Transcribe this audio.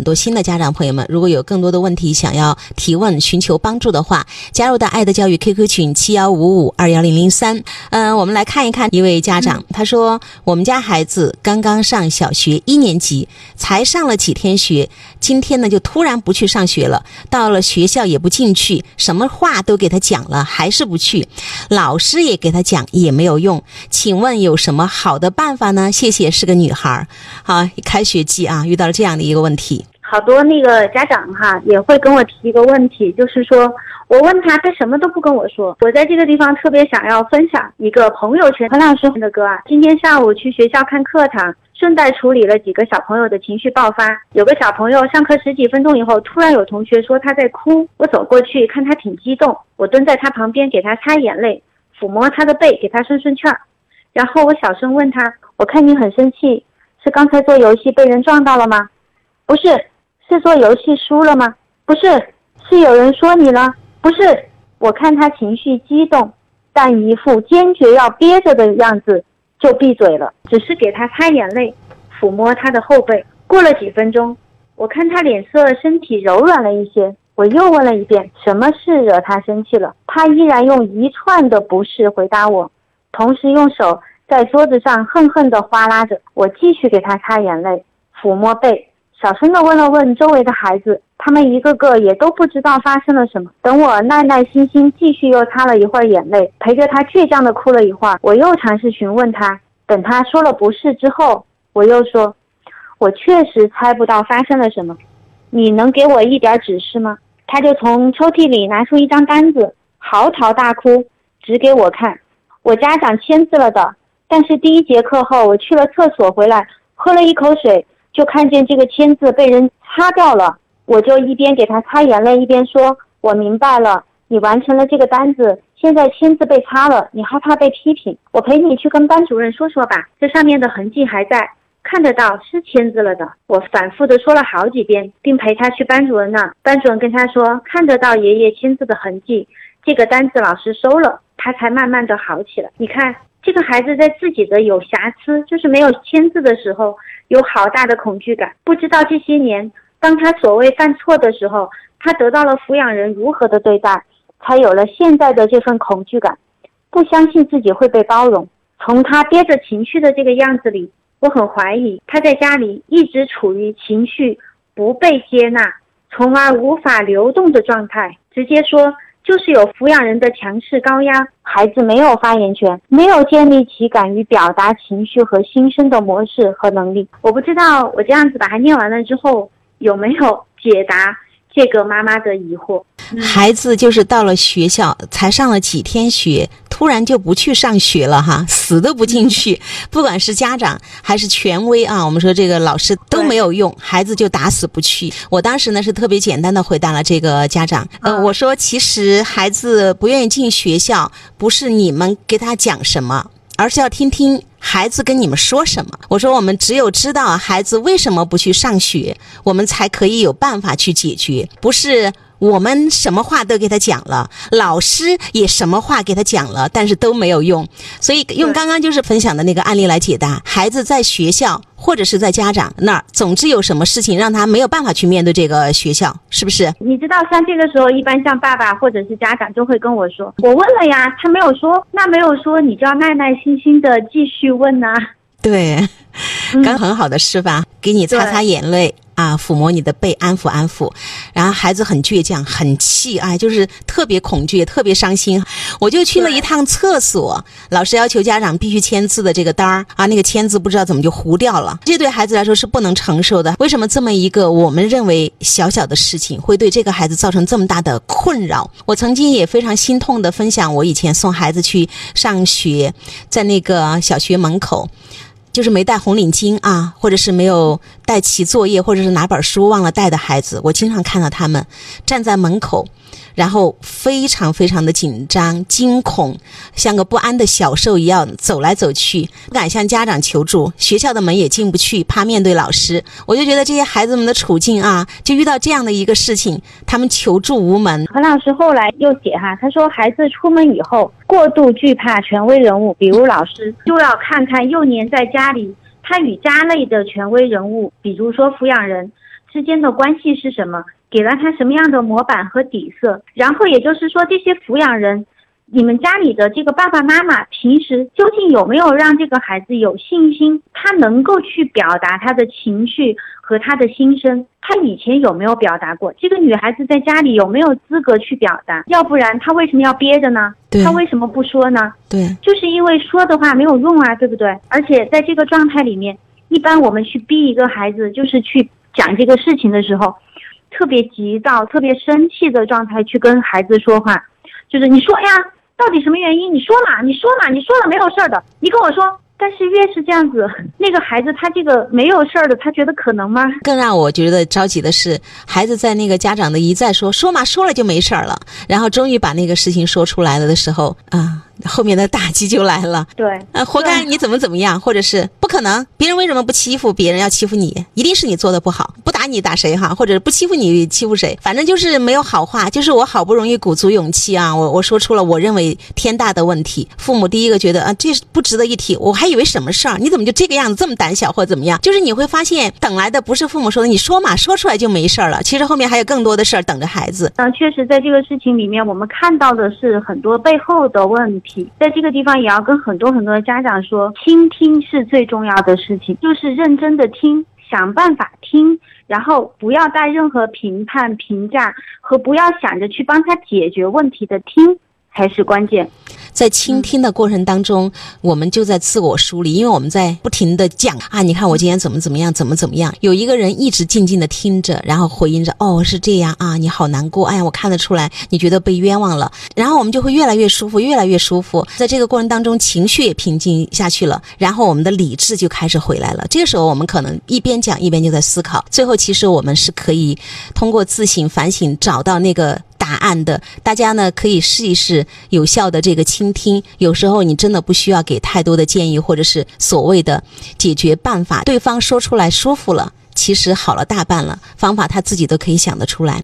很多新的家长朋友们，如果有更多的问题想要提问、寻求帮助的话，加入到爱的教育 QQ 群七幺五五二幺零零三。嗯，我们来看一看一位家长，他说：“我们家孩子刚刚上小学一年级，才上了几天学，今天呢就突然不去上学了。到了学校也不进去，什么话都给他讲了，还是不去。老师也给他讲，也没有用。请问有什么好的办法呢？谢谢，是个女孩儿。好，开学季啊，遇到了这样的一个问题。”好多那个家长哈也会跟我提一个问题，就是说我问他，他什么都不跟我说。我在这个地方特别想要分享一个朋友圈，何老师的歌啊。今天上午去学校看课堂，顺带处理了几个小朋友的情绪爆发。有个小朋友上课十几分钟以后，突然有同学说他在哭，我走过去看他挺激动，我蹲在他旁边给他擦眼泪，抚摸他的背，给他顺顺气儿。然后我小声问他，我看你很生气，是刚才做游戏被人撞到了吗？不是。是做游戏输了吗？不是，是有人说你了。不是，我看他情绪激动，但一副坚决要憋着的样子，就闭嘴了。只是给他擦眼泪，抚摸他的后背。过了几分钟，我看他脸色、身体柔软了一些。我又问了一遍，什么事惹他生气了？他依然用一串的不是回答我，同时用手在桌子上恨恨地划拉着。我继续给他擦眼泪，抚摸背。小声的问了问周围的孩子，他们一个个也都不知道发生了什么。等我耐耐心心继续又擦了一会儿眼泪，陪着他倔强的哭了一会儿，我又尝试询问他。等他说了不是之后，我又说，我确实猜不到发生了什么，你能给我一点指示吗？他就从抽屉里拿出一张单子，嚎啕大哭，指给我看，我家长签字了的。但是第一节课后，我去了厕所回来，喝了一口水。就看见这个签字被人擦掉了，我就一边给他擦眼泪，一边说：“我明白了，你完成了这个单子，现在签字被擦了，你害怕被批评，我陪你去跟班主任说说吧。这上面的痕迹还在，看得到是签字了的。”我反复的说了好几遍，并陪他去班主任那。班主任跟他说：“看得到爷爷签字的痕迹，这个单子老师收了。”他才慢慢的好起来。你看，这个孩子在自己的有瑕疵，就是没有签字的时候。有好大的恐惧感，不知道这些年，当他所谓犯错的时候，他得到了抚养人如何的对待，才有了现在的这份恐惧感，不相信自己会被包容。从他憋着情绪的这个样子里，我很怀疑他在家里一直处于情绪不被接纳，从而无法流动的状态。直接说。就是有抚养人的强势高压，孩子没有发言权，没有建立起敢于表达情绪和心声的模式和能力。我不知道我这样子把它念完了之后有没有解答这个妈妈的疑惑。孩子就是到了学校才上了几天学。突然就不去上学了哈，死都不进去。不管是家长还是权威啊，我们说这个老师都没有用，孩子就打死不去。我当时呢是特别简单的回答了这个家长，呃，我说其实孩子不愿意进学校，不是你们给他讲什么，而是要听听孩子跟你们说什么。我说我们只有知道孩子为什么不去上学，我们才可以有办法去解决，不是。我们什么话都给他讲了，老师也什么话给他讲了，但是都没有用。所以用刚刚就是分享的那个案例来解答：孩子在学校或者是在家长那儿，总之有什么事情让他没有办法去面对这个学校，是不是？你知道，像这个时候，一般像爸爸或者是家长就会跟我说：“我问了呀，他没有说，那没有说，你就要耐耐心心的继续问呐。”对，刚很好的示范，给你擦擦眼泪。啊，抚摸你的背，安抚安抚，然后孩子很倔强，很气，啊，就是特别恐惧，特别伤心。我就去了一趟厕所，老师要求家长必须签字的这个单儿啊，那个签字不知道怎么就糊掉了，这对孩子来说是不能承受的。为什么这么一个我们认为小小的事情会对这个孩子造成这么大的困扰？我曾经也非常心痛的分享，我以前送孩子去上学，在那个小学门口。就是没带红领巾啊，或者是没有带齐作业，或者是拿本书忘了带的孩子，我经常看到他们站在门口。然后非常非常的紧张、惊恐，像个不安的小兽一样走来走去，不敢向家长求助，学校的门也进不去，怕面对老师。我就觉得这些孩子们的处境啊，就遇到这样的一个事情，他们求助无门。何老师后来又写哈，他说孩子出门以后过度惧怕权威人物，比如老师，就要看看幼年在家里他与家内的权威人物，比如说抚养人。之间的关系是什么，给了他什么样的模板和底色。然后也就是说，这些抚养人，你们家里的这个爸爸妈妈平时究竟有没有让这个孩子有信心，他能够去表达他的情绪和他的心声？他以前有没有表达过？这个女孩子在家里有没有资格去表达？要不然她为什么要憋着呢？对她为什么不说呢？对，就是因为说的话没有用啊，对不对？而且在这个状态里面，一般我们去逼一个孩子，就是去讲这个事情的时候，特别急躁、特别生气的状态去跟孩子说话，就是你说呀，到底什么原因？你说嘛，你说嘛，你说了没有事儿的，你跟我说。但是越是这样子，那个孩子他这个没有事儿的，他觉得可能吗？更让我觉得着急的是，孩子在那个家长的一再说说嘛，说了就没事儿了，然后终于把那个事情说出来了的时候，啊，后面的打击就来了。对，啊，活该你怎么怎么样，或者是不可能，别人为什么不欺负别人要欺负你？一定是你做的不好，你打谁哈？或者不欺负你欺负谁？反正就是没有好话，就是我好不容易鼓足勇气啊，我我说出了我认为天大的问题，父母第一个觉得啊，这不值得一提，我还以为什么事儿，你怎么就这个样子，这么胆小或怎么样？就是你会发现，等来的不是父母说的，你说嘛，说出来就没事儿了，其实后面还有更多的事儿等着孩子。嗯，确实，在这个事情里面，我们看到的是很多背后的问题。在这个地方，也要跟很多很多的家长说，倾听是最重要的事情，就是认真的听，想办法听，然后不要带任何评判、评价和不要想着去帮他解决问题的听才是关键。在倾听的过程当中，我们就在自我梳理，因为我们在不停的讲啊，你看我今天怎么怎么样，怎么怎么样。有一个人一直静静的听着，然后回应着，哦，是这样啊，你好难过，哎呀，我看得出来，你觉得被冤枉了。然后我们就会越来越舒服，越来越舒服。在这个过程当中，情绪也平静下去了，然后我们的理智就开始回来了。这个时候，我们可能一边讲一边就在思考，最后其实我们是可以通过自省反省找到那个。答案的，大家呢可以试一试有效的这个倾听。有时候你真的不需要给太多的建议，或者是所谓的解决办法，对方说出来舒服了，其实好了大半了。方法他自己都可以想得出来。